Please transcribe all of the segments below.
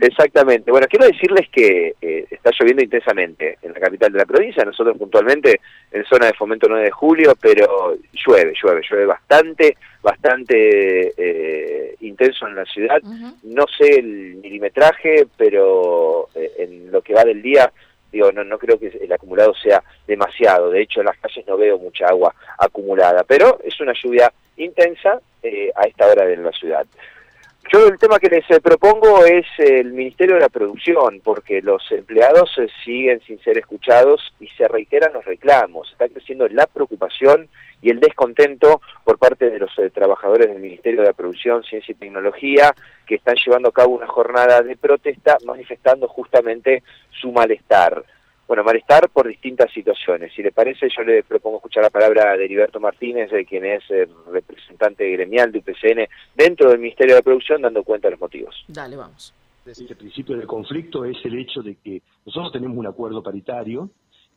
Exactamente. Bueno, quiero decirles que eh, está lloviendo intensamente en la capital de la provincia, nosotros puntualmente en zona de fomento 9 de julio, pero llueve, llueve, llueve bastante, bastante eh, intenso en la ciudad. No sé el milimetraje, pero eh, en lo que va del día, digo, no, no creo que el acumulado sea demasiado. De hecho, en las calles no veo mucha agua acumulada, pero es una lluvia intensa a esta hora de la ciudad. Yo el tema que les eh, propongo es el Ministerio de la Producción, porque los empleados eh, siguen sin ser escuchados y se reiteran los reclamos. Está creciendo la preocupación y el descontento por parte de los eh, trabajadores del Ministerio de la Producción, Ciencia y Tecnología, que están llevando a cabo una jornada de protesta manifestando justamente su malestar bueno, malestar por distintas situaciones. Si le parece, yo le propongo escuchar la palabra de Heriberto Martínez, quien es el representante gremial de UPCN dentro del Ministerio de Producción, dando cuenta de los motivos. Dale, vamos. El principio del conflicto es el hecho de que nosotros tenemos un acuerdo paritario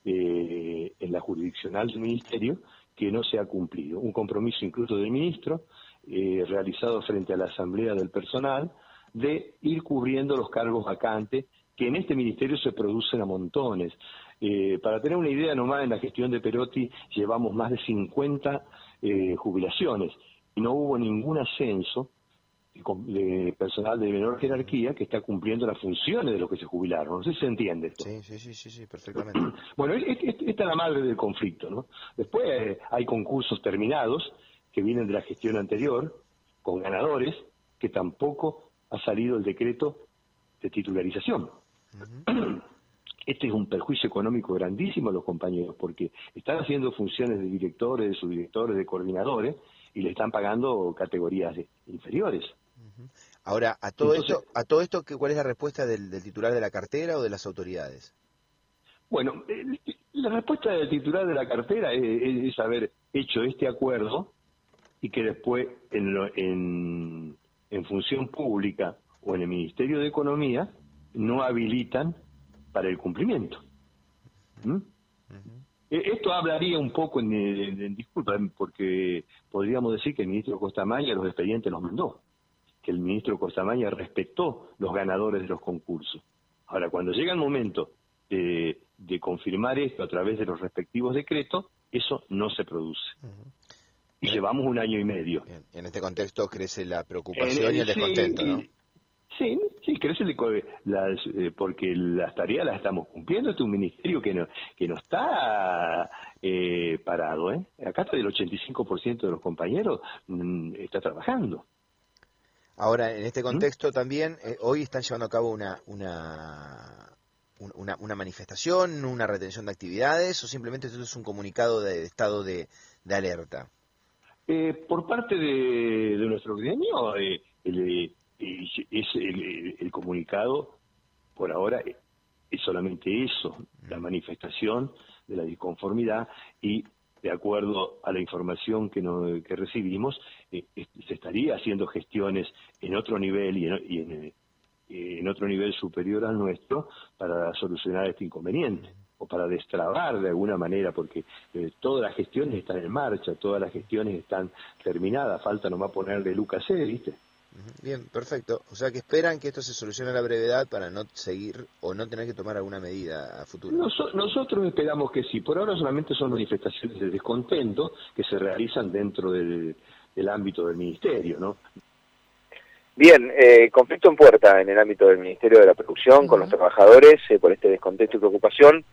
eh, en la jurisdiccional del Ministerio que no se ha cumplido. Un compromiso incluso del ministro, eh, realizado frente a la Asamblea del Personal, de ir cubriendo los cargos vacantes que en este ministerio se producen a montones. Eh, para tener una idea nomás, en la gestión de Perotti llevamos más de 50 eh, jubilaciones y no hubo ningún ascenso de personal de menor jerarquía que está cumpliendo las funciones de los que se jubilaron. No sé si se entiende esto. Sí, sí, sí, sí, perfectamente. bueno, esta es la madre del conflicto, ¿no? Después eh, hay concursos terminados que vienen de la gestión anterior, con ganadores, que tampoco ha salido el decreto de titularización. Este es un perjuicio económico grandísimo a los compañeros, porque están haciendo funciones de directores, de subdirectores, de coordinadores, y le están pagando categorías inferiores. Ahora, a todo esto, a todo esto, ¿cuál es la respuesta del, titular de la cartera o de las autoridades? Bueno, la respuesta del titular de la cartera es, haber hecho este acuerdo y que después en, en función pública o en el Ministerio de Economía no habilitan para el cumplimiento. ¿Mm? E, esto hablaría un poco, en, disculpa, porque podríamos decir que el ministro Costamaña los expedientes los mandó, que el ministro Costamaña respetó los ganadores de los concursos. Ahora, cuando llega el momento de, confirmar esto a través de los respectivos decretos, eso no se produce. Y llevamos un año y medio. En este contexto crece la preocupación y el descontento, ¿no? Sí, sí, crece las, eh, porque las tareas las estamos cumpliendo. Este es un ministerio que no, que no está eh, parado. ¿eh? Acá está el 85% de los compañeros mm, está trabajando. Ahora, en este ¿Mm? contexto también, eh, hoy están llevando a cabo una, una, una, una, manifestación, una retención de actividades, o simplemente esto es un comunicado de, estado de, alerta. por parte de, nuestro gremio, el es por ahora, es solamente eso, la manifestación de la disconformidad y de acuerdo a la información que, que recibimos, eh, se estaría haciendo gestiones en otro nivel y en, eh, en, otro nivel superior al nuestro para solucionar este inconveniente o para destrabar de alguna manera, porque eh, todas las gestiones están en marcha, todas las gestiones están terminadas, falta nomás ponerle Lucas C, ¿viste? Bien, perfecto. O sea que esperan que esto se solucione a la brevedad para no seguir o no tener que tomar alguna medida a futuro. nosotros esperamos que sí. Por ahora solamente son manifestaciones de descontento que se realizan dentro del, ámbito del ministerio, ¿no? Bien, eh, conflicto en puerta en el ámbito del Ministerio de la Producción con los trabajadores eh, por este descontento y preocupación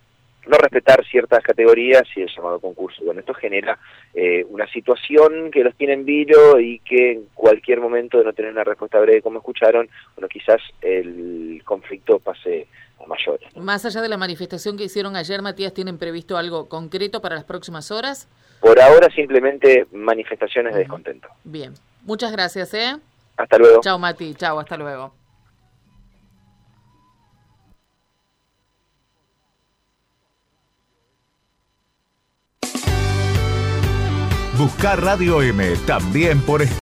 no respetar ciertas categorías y el llamado concurso. Bueno, esto genera eh, una situación que los tiene en vilo y que en cualquier momento de no tener una respuesta breve como escucharon, bueno, quizás el conflicto pase a mayores. Más allá de la manifestación que hicieron ayer, Matías, ¿tienen previsto algo concreto para las próximas horas? Por ahora simplemente manifestaciones de descontento. Bien, muchas gracias, ¿eh? Hasta luego. Chao, Mati, chao, hasta luego. Buscar Radio M también por